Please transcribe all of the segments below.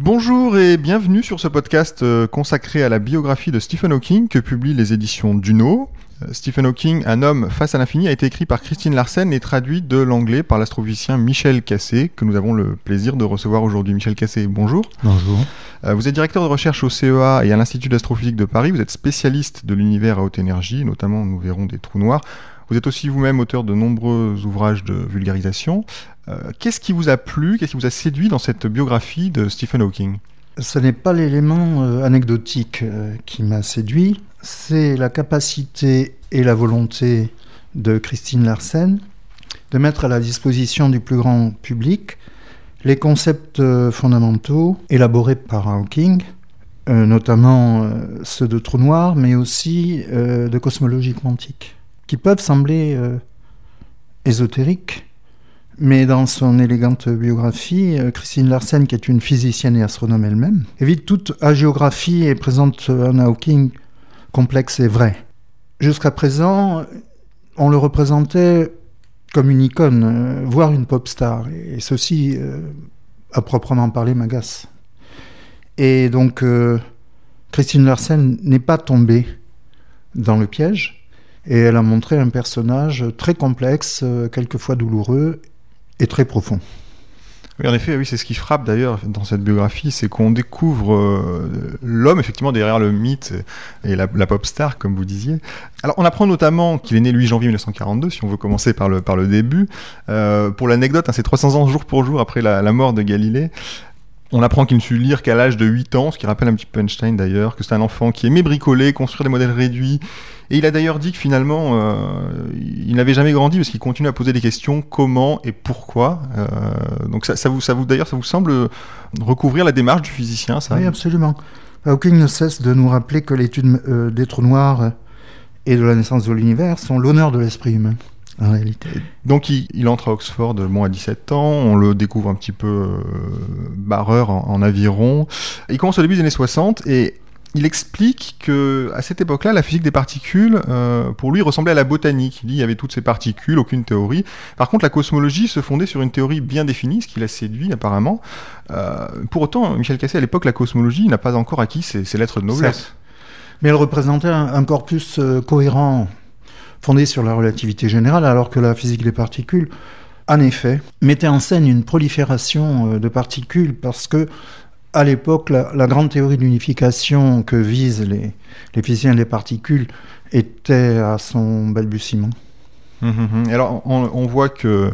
Bonjour et bienvenue sur ce podcast euh, consacré à la biographie de Stephen Hawking que publient les éditions Duno. Euh, Stephen Hawking, un homme face à l'infini, a été écrit par Christine Larsen et traduit de l'anglais par l'astrophysicien Michel Cassé, que nous avons le plaisir de recevoir aujourd'hui. Michel Cassé, bonjour. Bonjour. Euh, Vous êtes directeur de recherche au CEA et à l'Institut d'astrophysique de Paris. Vous êtes spécialiste de l'univers à haute énergie, notamment nous verrons des trous noirs. Vous êtes aussi vous-même auteur de nombreux ouvrages de vulgarisation. Euh, Qu'est-ce qui vous a plu, qu'est-ce qui vous a séduit dans cette biographie de Stephen Hawking? Ce n'est pas l'élément euh, anecdotique euh, qui m'a séduit, c'est la capacité et la volonté de Christine Larsen de mettre à la disposition du plus grand public les concepts fondamentaux élaborés par Hawking, notamment ceux de trous noirs, mais aussi de cosmologie quantique, qui peuvent sembler euh, ésotériques, mais dans son élégante biographie, euh, Christine Larsen, qui est une physicienne et astronome elle-même, évite toute agiographie et présente un Hawking complexe et vrai. Jusqu'à présent, on le représentait comme une icône, euh, voire une pop star, et ceci, euh, à proprement parler, m'agace. Et donc, Christine Larsen n'est pas tombée dans le piège, et elle a montré un personnage très complexe, euh, quelquefois douloureux et très profond. Oui, en effet, oui, c'est ce qui frappe d'ailleurs dans cette biographie, c'est qu'on découvre euh, l'homme effectivement derrière le mythe et la, pop star, comme vous disiez. Alors, on apprend notamment qu'il est né le 8 janvier 1942, si on veut commencer par le, par le début. Euh, pour l'anecdote, hein, c'est 300 ans jour pour jour après la mort de Galilée. On apprend qu'il ne sut lire qu'à l'âge de 8 ans, ce qui rappelle un petit peu Einstein d'ailleurs, que c'est un enfant qui aimait bricoler, construire des modèles réduits. Et il a d'ailleurs dit que finalement, euh, il n'avait jamais grandi parce qu'il continue à poser des questions comment et pourquoi. Euh, donc ça, vous, d'ailleurs, vous semble recouvrir la démarche du physicien, ça Oui, absolument. Hawking ne cesse de nous rappeler que l'étude euh, des trous noirs et de la naissance de l'univers sont l'honneur de l'esprit humain, en réalité. Donc il, il entre à Oxford bon, à 17 ans, on le découvre un petit peu euh, barreur en, en aviron. Il commence au début des années 60 et il explique que à cette époque-là, la physique des particules, euh, pour lui, ressemblait à la botanique. Il dit il y avait toutes ces particules, aucune théorie. Par contre, la cosmologie se fondait sur une théorie bien définie, ce qui l'a séduit apparemment. Euh, pour autant, Michel Cassé, à l'époque, la cosmologie n'a pas encore acquis ses, ses lettres de noblesse. Certes. Mais elle représentait un, un corpus cohérent, fondé sur la relativité générale, alors que la physique des particules, en effet, mettait en scène une prolifération euh, de particules parce que, à l'époque, la, grande théorie de l'unification que visent les physiciens des particules était à son balbutiement. Hum, hum, hum. Alors, on, on voit que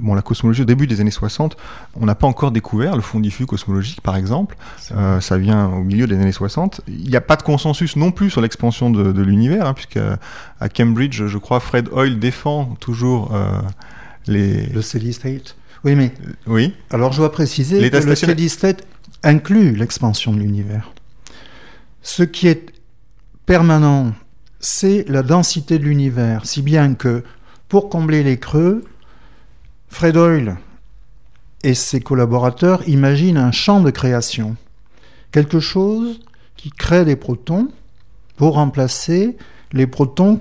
bon, la cosmologie, au début des années 60, on n'a pas encore découvert le fond diffus cosmologique, par exemple. Euh, ça vient au milieu des années 60. Il n'y a pas de consensus non plus sur l'expansion de, de l'univers, hein, puisque à Cambridge, je crois, Fred Hoyle défend toujours euh, les... Le steady state. Oui, mais Oui, alors je dois préciser L'état que le steady state inclut l'expansion de l'univers. Ce qui est permanent, c'est la densité de l'univers, si bien que pour combler les creux, Fred Hoyle et ses collaborateurs imaginent un champ de création, quelque chose qui crée des protons pour remplacer les protons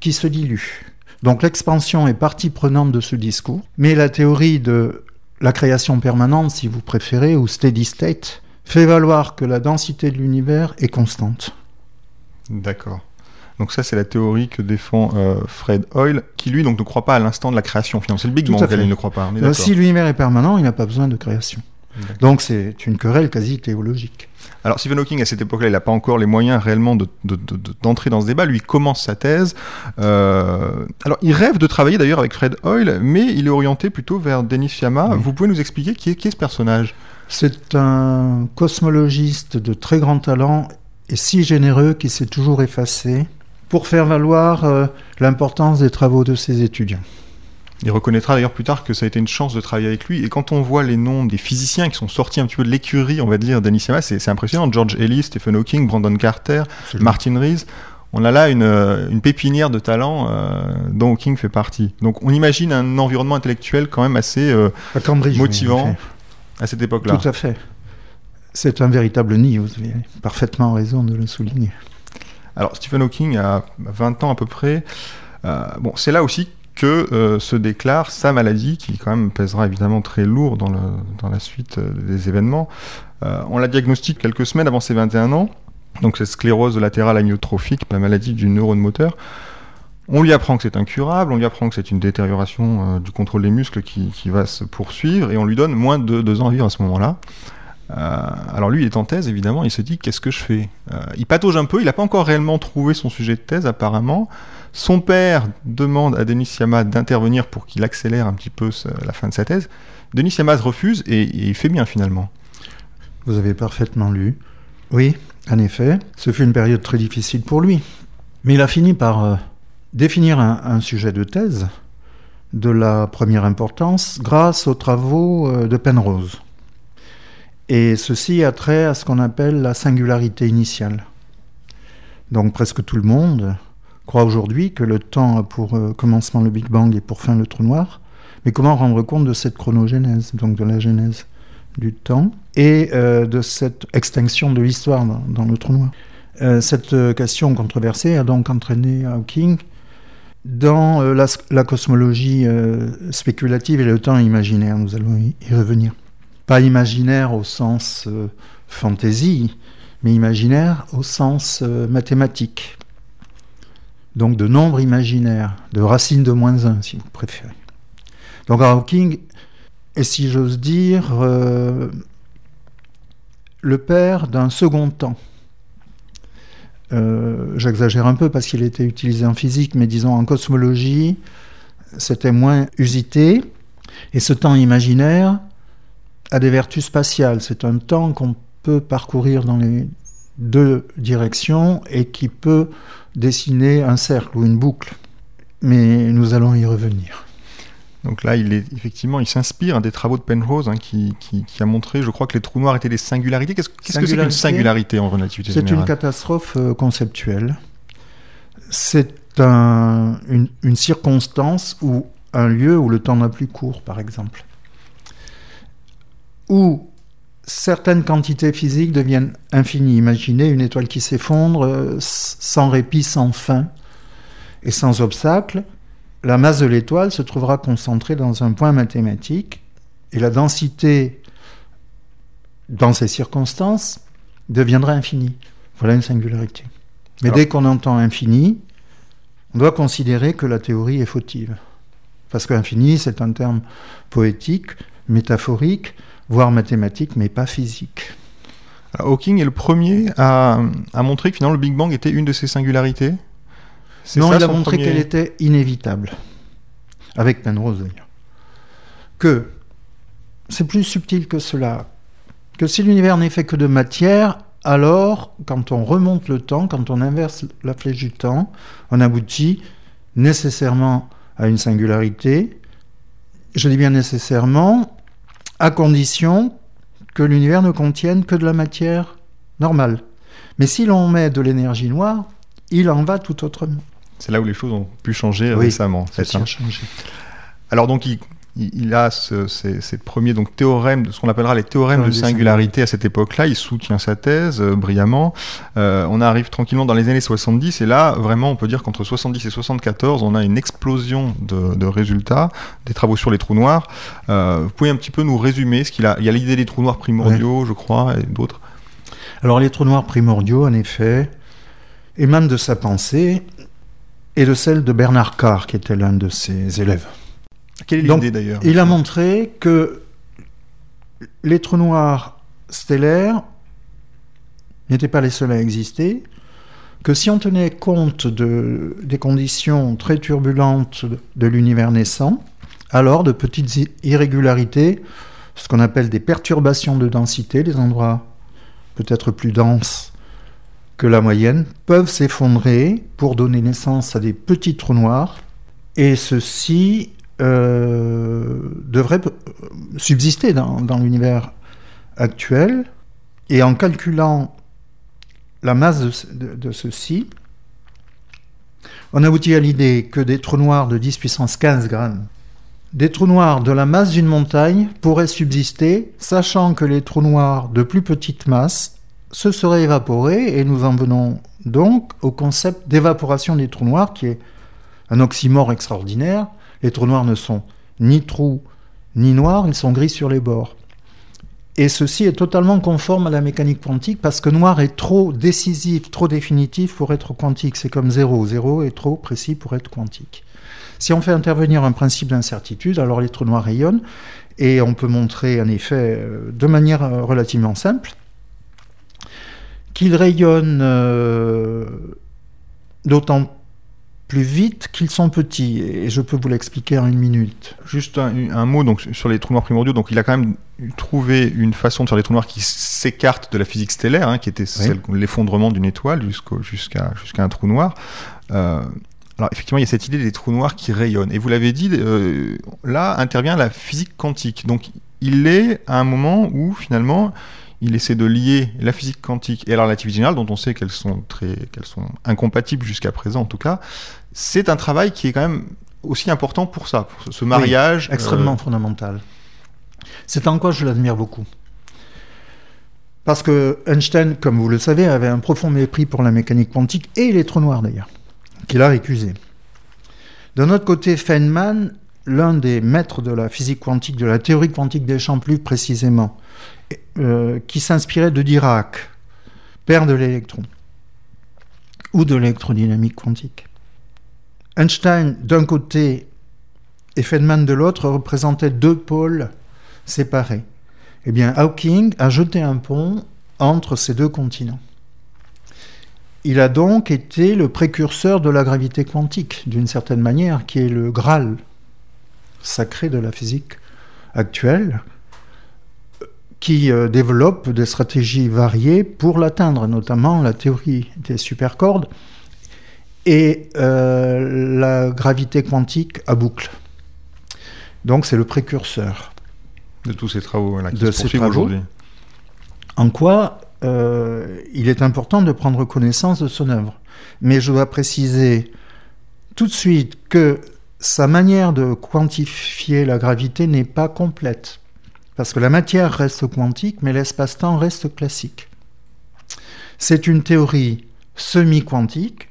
qui se diluent. Donc l'expansion est partie prenante de ce discours, mais la théorie de la création permanente, si vous préférez, ou steady state, fait valoir que la densité de l'univers est constante. d'accord. Donc ça, c'est la théorie que défend euh, Fred Hoyle, qui lui donc ne croit pas à l'instant de la création. Finalement, c'est le Big Bang auquel il ne croit pas. On est Euh, si l'univers est permanent, il n'a pas besoin de création. Donc c'est une querelle quasi théologique. Alors Stephen Hawking, à cette époque-là, il n'a pas encore les moyens réellement de- de- de- de- d'entrer dans ce débat. Lui il commence sa thèse. Euh, alors il rêve de travailler d'ailleurs avec Fred Hoyle, mais il est orienté plutôt vers Denis Fiamma. Oui. Vous pouvez nous expliquer qui est, qui est ce personnage? C'est un cosmologiste de très grand talent et si généreux qui s'est toujours effacé pour faire valoir euh, l'importance des travaux de ses étudiants. Il reconnaîtra d'ailleurs plus tard que ça a été une chance de travailler avec lui. Et quand on voit les noms des physiciens qui sont sortis un petit peu de l'écurie, on va dire, Denis Fiamma, c'est impressionnant. George Ellis, Stephen Hawking, Brandon Carter, Martin Rees. On a là une, euh, une pépinière de talents euh, dont Hawking fait partie. Donc on imagine un environnement intellectuel quand même assez euh, À Cambridge, motivant à cette époque-là. Tout à fait. C'est un véritable nid, vous avez parfaitement raison de le souligner. Alors Stephen Hawking a 20 ans à peu près. Euh, bon, c'est là aussi que euh, se déclare sa maladie, qui quand même pèsera évidemment très lourd dans, la suite euh, des événements. On la diagnostique quelques semaines avant ses 21 ans, donc cette sclérose latérale amyotrophique, la maladie du neurone moteur. On lui apprend que c'est incurable, on lui apprend que c'est une détérioration du contrôle des muscles qui, qui, va se poursuivre, et on lui donne moins de deux ans à vivre à ce moment-là. Euh, alors lui, il est en thèse, évidemment, il se dit qu'est-ce que je fais euh, Il patauge un peu, il n'a pas encore réellement trouvé son sujet de thèse, apparemment. Son père demande à Denis Siamad d'intervenir pour qu'il accélère un petit peu la fin de sa thèse. Denis Siamad refuse et, il fait bien finalement. Vous avez parfaitement lu. Oui, en effet, ce fut une période très difficile pour lui. Mais il a fini par euh, définir un, un, sujet de thèse de la première importance grâce aux travaux de Penrose. Et ceci a trait à ce qu'on appelle la singularité initiale. Donc presque tout le monde croit aujourd'hui que le temps a pour euh, commencement le Big Bang et pour fin le trou noir. Mais comment rendre compte de cette chronogénèse, donc de la genèse du temps, et euh, de cette extinction de l'histoire dans, le trou noir? Euh, Cette question controversée a donc entraîné Hawking dans la, la, cosmologie spéculative et le temps imaginaire. Nous allons y revenir pas imaginaire au sens euh, fantaisie, mais imaginaire au sens euh, mathématique. Donc de nombre imaginaire, de racine de moins 1 si vous préférez. Donc Hawking est, si j'ose dire, euh, le père d'un second temps. J'exagère un peu parce qu'il était utilisé en physique, mais disons en cosmologie, c'était moins usité. Et ce temps imaginaire, a des vertus spatiales. C'est un temps qu'on peut parcourir dans les deux directions et qui peut dessiner un cercle ou une boucle. Mais nous allons y revenir. Donc là, il est effectivement, il s'inspire des travaux de Penrose hein, qui, a montré, je crois, que les trous noirs étaient des singularités. Qu'est-ce que c'est qu'une singularité en relativité C'est une catastrophe euh, conceptuelle. C'est une, une circonstance ou un lieu où le temps n'a plus cours, par exemple où certaines quantités physiques deviennent infinies. Imaginez une étoile qui s'effondre euh, sans répit, sans fin et sans obstacle. La masse de l'étoile se trouvera concentrée dans un point mathématique et la densité dans ces circonstances deviendra infinie. Voilà une singularité. Mais dès qu'on entend infini, on doit considérer que la théorie est fautive. Parce qu'infini, c'est un terme poétique, métaphorique, voire mathématique, mais pas physique. Hawking est le premier à, montrer que finalement le Big Bang était une de ses singularités Non, il a montré qu'elle était inévitable, avec Penrose d'ailleurs. Que c'est plus subtil que cela, que si l'univers n'est fait que de matière, alors quand on remonte le temps, quand on inverse la flèche du temps, on aboutit nécessairement à une singularité. Je dis bien nécessairement, à condition que l'univers ne contienne que de la matière normale. Mais si l'on met de l'énergie noire, il en va tout autrement. C'est là où les choses ont pu changer récemment. Ça a changé. Alors donc il il a ce, ces, premiers donc, théorèmes, ce qu'on appellera les théorèmes de singularité à cette époque-là. Il soutient sa thèse euh, brillamment. Euh, on arrive tranquillement dans les années 70 et là, vraiment, on peut dire qu'entre 70 et 74, on a une explosion de, résultats, des travaux sur les trous noirs. Euh, vous pouvez un petit peu nous résumer ce qu'il a Il y a l'idée des trous noirs primordiaux, je crois, et d'autres. Alors les trous noirs primordiaux, en effet, émanent de sa pensée et de celle de Bernard Carr, qui était l'un de ses élèves. Quelle est l'idée d'ailleurs Il a montré que les trous noirs stellaires n'étaient pas les seuls à exister, que si on tenait compte de, des conditions très turbulentes de l'univers naissant, alors de petites irrégularités, ce qu'on appelle des perturbations de densité, des endroits peut-être plus denses que la moyenne, peuvent s'effondrer pour donner naissance à des petits trous noirs, et ceci euh, devrait subsister dans, l'univers actuel. Et en calculant la masse de, de, ceci, on aboutit à l'idée que des trous noirs de 10 puissance 15 grammes, des trous noirs de la masse d'une montagne pourraient subsister, sachant que les trous noirs de plus petite masse se seraient évaporés, et nous en venons donc au concept d'évaporation des trous noirs, qui est un oxymore extraordinaire, Les trous noirs ne sont ni trous ni noirs, ils sont gris sur les bords. Et ceci est totalement conforme à la mécanique quantique parce que noir est trop décisif, trop définitif pour être quantique. C'est comme zéro. Zéro est trop précis pour être quantique. Si on fait intervenir un principe d'incertitude, alors les trous noirs rayonnent et on peut montrer en effet euh, de manière euh, relativement simple qu'ils rayonnent euh, d'autant plus vite qu'ils sont petits. Et je peux vous l'expliquer en une minute. Juste un, mot donc, sur les trous noirs primordiaux. Donc, il a quand même trouvé une façon de faire des trous noirs qui s'écartent de la physique stellaire, hein, qui était l'effondrement d'une étoile jusqu'à jusqu'à un trou noir. Euh, alors effectivement, il y a cette idée des trous noirs qui rayonnent. Et vous l'avez dit, euh, là intervient la physique quantique. Donc il est à un moment où finalement il essaie de lier la physique quantique et la relativité générale, dont on sait qu'elles sont, très, qu'elles sont incompatibles jusqu'à présent en tout cas. C'est un travail qui est quand même aussi important pour ça, pour ce mariage. extrêmement euh, fondamental. C'est en quoi je l'admire beaucoup. Parce que Einstein, comme vous le savez, avait un profond mépris pour la mécanique quantique et les trous noirs d'ailleurs, qu'il a récusé. D'un autre côté, Feynman, l'un des maîtres de la physique quantique, de la théorie quantique des champs plus précisément, euh, qui s'inspirait de Dirac, père de l'électron, ou de l'électrodynamique quantique. Einstein d'un côté et Feynman de l'autre représentaient deux pôles séparés. Eh bien, Hawking a jeté un pont entre ces deux continents. Il a donc été le précurseur de la gravité quantique, d'une certaine manière, qui est le Graal sacré de la physique actuelle, qui euh, développe des stratégies variées pour l'atteindre, notamment la théorie des supercordes et euh, la gravité quantique à boucle. Donc c'est le précurseur de tous ces travaux qui de se aujourd'hui. En quoi euh, il est important de prendre connaissance de son œuvre. Mais je dois préciser tout de suite que sa manière de quantifier la gravité n'est pas complète. Parce que la matière reste quantique, mais l'espace-temps reste classique. C'est une théorie semi-quantique,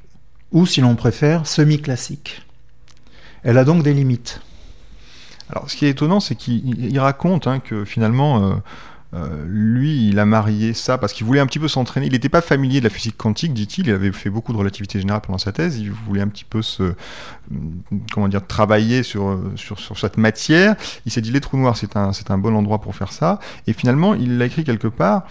ou si l'on préfère, semi-classique. Elle a donc des limites. Alors, ce qui est étonnant, c'est qu'il raconte hein, que finalement, euh, euh, lui, il a marié ça parce qu'il voulait un petit peu s'entraîner. Il n'était pas familier de la physique quantique, dit-il. Il avait fait beaucoup de relativité générale pendant sa thèse. Il voulait un petit peu se, mm, comment dire, travailler sur, sur, sur cette matière. Il s'est dit les trous noirs, c'est un, c'est un bon endroit pour faire ça. Et finalement, il l'a écrit quelque part.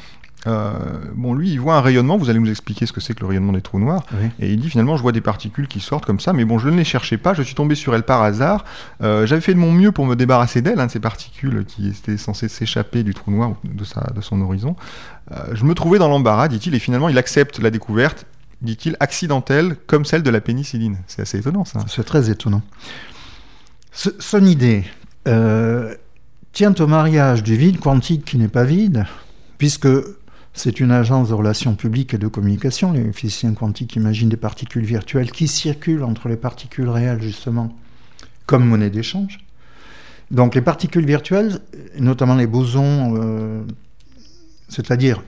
Euh, bon, lui, il voit un rayonnement. Vous allez nous expliquer ce que c'est que le rayonnement des trous noirs. Et il dit finalement, je vois des particules qui sortent comme ça, mais bon, je ne les cherchais pas. Je suis tombé sur elles par hasard. Euh, j'avais fait de mon mieux pour me débarrasser d'elles, hein, de ces particules qui étaient censées s'échapper du trou noir de, sa, de son horizon. Euh, je me trouvais dans l'embarras, dit-il, et finalement, il accepte la découverte, dit-il, accidentelle, comme celle de la pénicilline. C'est assez étonnant, ça. C'est très étonnant. son idée tient au mariage du vide quantique qui n'est pas vide, puisque c'est une agence de relations publiques et de communication. Les physiciens quantiques imaginent des particules virtuelles qui circulent entre les particules réelles, justement, comme monnaie d'échange. Donc les particules virtuelles, notamment les bosons, euh, c'est-à-dire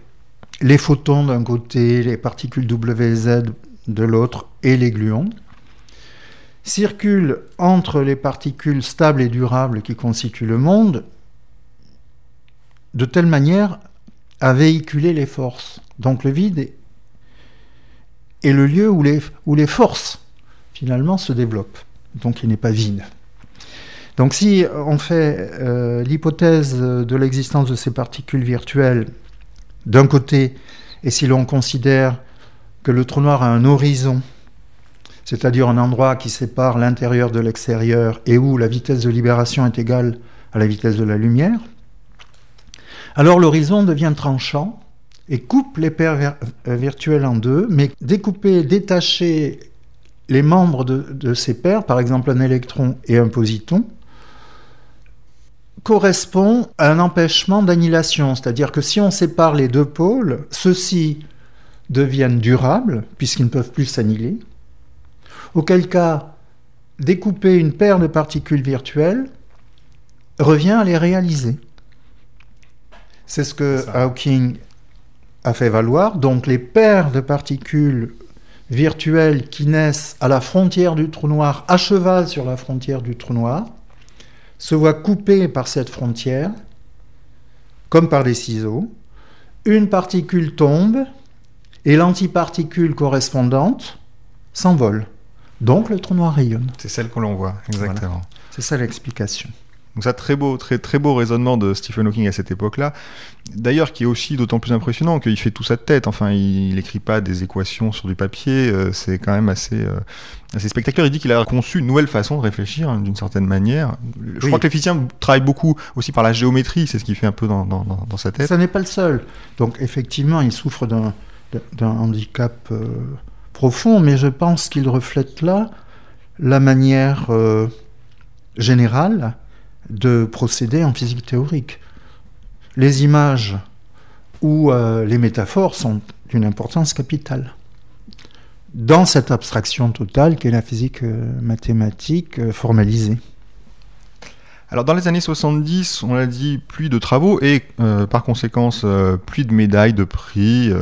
les photons d'un côté, les particules WZ de l'autre et les gluons, circulent entre les particules stables et durables qui constituent le monde de telle manière à véhiculer les forces. Donc le vide est, le lieu où les, forces, finalement, se développent. Donc il n'est pas vide. Donc si on fait euh, l'hypothèse de l'existence de ces particules virtuelles d'un côté, et si l'on considère que le trou noir a un horizon, c'est-à-dire un endroit qui sépare l'intérieur de l'extérieur et où la vitesse de libération est égale à la vitesse de la lumière, alors l'horizon devient tranchant et coupe les paires euh, virtuelles en deux, mais découper, détacher les membres de, ces paires, par exemple un électron et un positon, correspond à un empêchement d'annihilation, c'est-à-dire que si on sépare les deux pôles, ceux-ci deviennent durables, puisqu'ils ne peuvent plus s'annihiler, auquel cas découper une paire de particules virtuelles revient à les réaliser. C'est ce que Hawking a fait valoir. Donc les paires de particules virtuelles qui naissent à la frontière du trou noir, à cheval sur la frontière du trou noir, se voient coupées par cette frontière, comme par des ciseaux. Une particule tombe et l'antiparticule correspondante s'envole. Donc le trou noir rayonne. C'est celle qu'on voit, exactement. C'est ça l'explication. Donc ça, très beau, très, très beau raisonnement de Stephen Hawking à cette époque-là. D'ailleurs, qui est aussi d'autant plus impressionnant qu'il fait tout ça de tête. Enfin, il n'écrit pas des équations sur du papier. Euh, c'est quand même assez, euh, assez spectaculaire. Il dit qu'il a conçu une nouvelle façon de réfléchir, hein, d'une certaine manière. Je crois que les physiciens travaillent beaucoup aussi par la géométrie. C'est ce qu'il fait un peu dans, dans, dans, sa tête. Ça n'est pas le seul. Donc, effectivement, il souffre d'un handicap euh, profond, mais je pense qu'il reflète là la manière générale de procéder en physique théorique. Les images ou euh, les métaphores sont d'une importance capitale. Dans cette abstraction totale qu'est la physique euh, mathématique euh, formalisée. Alors dans les années 70, on l'a dit, plus de travaux et par conséquence plus de médailles, de prix.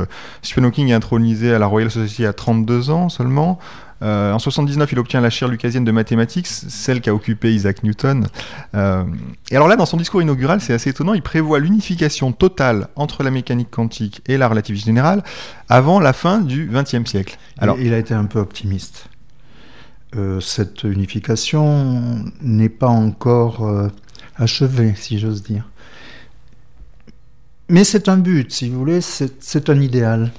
Stephen Hawking est intronisé à la Royal Society à 32 ans seulement. Euh, en 79, il obtient la chaire lucasienne de mathématiques, celle qu'a occupé Isaac Newton. Euh, et alors là, dans son discours inaugural, c'est assez étonnant, il prévoit l'unification totale entre la mécanique quantique et la relativité générale avant la fin du XXe siècle. Alors, il a été un peu optimiste. Euh, cette unification n'est pas encore achevée, si j'ose dire. Mais c'est un but, si vous voulez, c'est un idéal.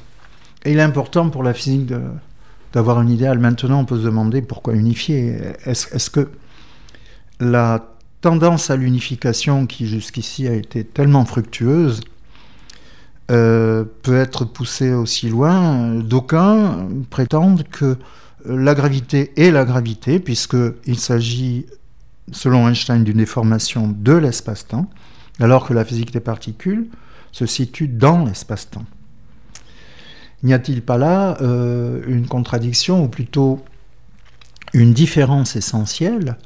Et il est important pour la physique de, d'avoir un idéal. Maintenant, on peut se demander pourquoi unifier. Est-ce que la tendance à l'unification, qui jusqu'ici a été tellement fructueuse, euh, peut être poussée aussi loin? D'aucuns prétendent que la gravité est la gravité, puisqu'il s'agit, selon Einstein, d'une déformation de l'espace-temps, alors que la physique des particules se situe dans l'espace-temps. N'y a-t-il pas là euh, une contradiction, ou plutôt une différence essentielle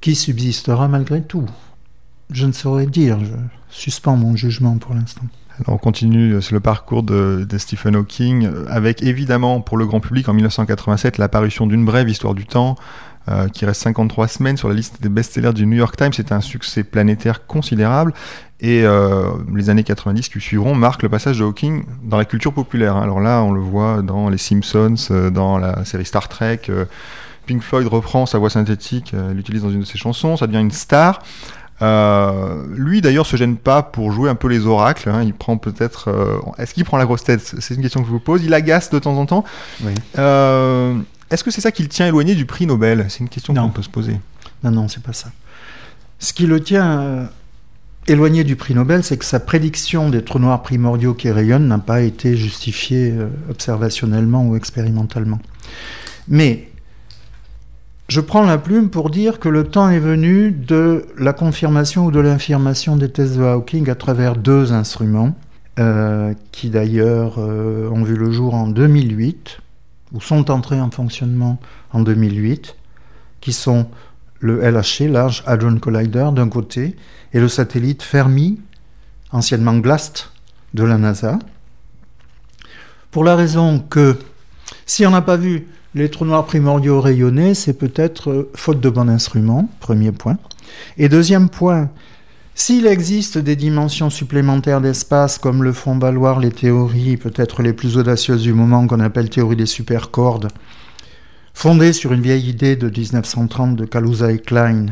qui subsistera malgré tout? Je ne saurais dire, je suspends mon jugement pour l'instant. On continue sur le parcours de, Stephen Hawking, avec évidemment pour le grand public en 1987 l'apparition d'une brève histoire du temps, euh, qui reste 53 semaines sur la liste des best-sellers du New York Times. C'est un succès planétaire considérable. Et euh, les années 90 qui suivront marquent le passage de Hawking dans la culture populaire. Alors là, on le voit dans les Simpsons, euh, dans la série Star Trek. Pink Floyd reprend sa voix synthétique, l'utilise dans une de ses chansons, ça devient une star. lui d'ailleurs se gêne pas pour jouer un peu les oracles. Hein. Il prend peut-être. Est-ce qu'il prend la grosse tête? C'est une question que je vous pose. Il agace de temps en temps. Est-ce que c'est ça qui le tient éloigné du prix Nobel? C'est une question qu'on peut se poser. Non, non, c'est pas ça. Ce qui le tient éloigné du prix Nobel, c'est que sa prédiction des trous noirs primordiaux qui rayonnent n'a pas été justifiée euh, observationnellement ou expérimentalement. Mais je prends la plume pour dire que le temps est venu de la confirmation ou de l'infirmation des thèses de Hawking à travers deux instruments, euh, qui d'ailleurs euh, ont vu le jour en 2008, ou sont entrés en fonctionnement en 2008, qui sont le LHC, Large Hadron Collider, d'un côté, et le satellite Fermi, anciennement GLAST, de la NASA. Pour la raison que, si on n'a pas vu les trous noirs primordiaux rayonnés, c'est peut-être euh, faute de bon instrument, premier point. Et deuxième point, s'il existe des dimensions supplémentaires d'espace, comme le font valoir les théories peut-être les plus audacieuses du moment qu'on appelle théorie des supercordes, fondée sur une vieille idée de 1930 de Kaluza et Klein,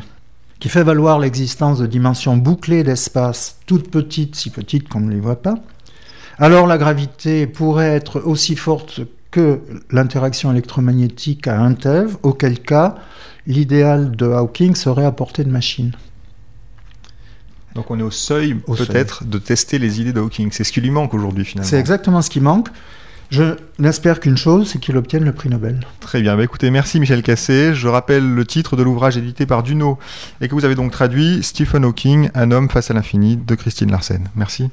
qui fait valoir l'existence de dimensions bouclées d'espace, toutes petites, si petites qu'on ne les voit pas, alors la gravité pourrait être aussi forte que l'interaction électromagnétique à un TeV, auquel cas l'idéal de Hawking serait à portée de machine. Donc on est au seuil peut-être de tester les idées de Hawking. C'est ce qui lui manque aujourd'hui finalement. C'est exactement ce qui manque. Je n'espère qu'une chose, c'est qu'il obtienne le prix Nobel. Très bien. Bah, écoutez, merci Michel Cassé. Je rappelle le titre de l'ouvrage édité par Duno et que vous avez donc traduit Stephen Hawking, Un homme face à l'infini de Christine Larsen. Merci.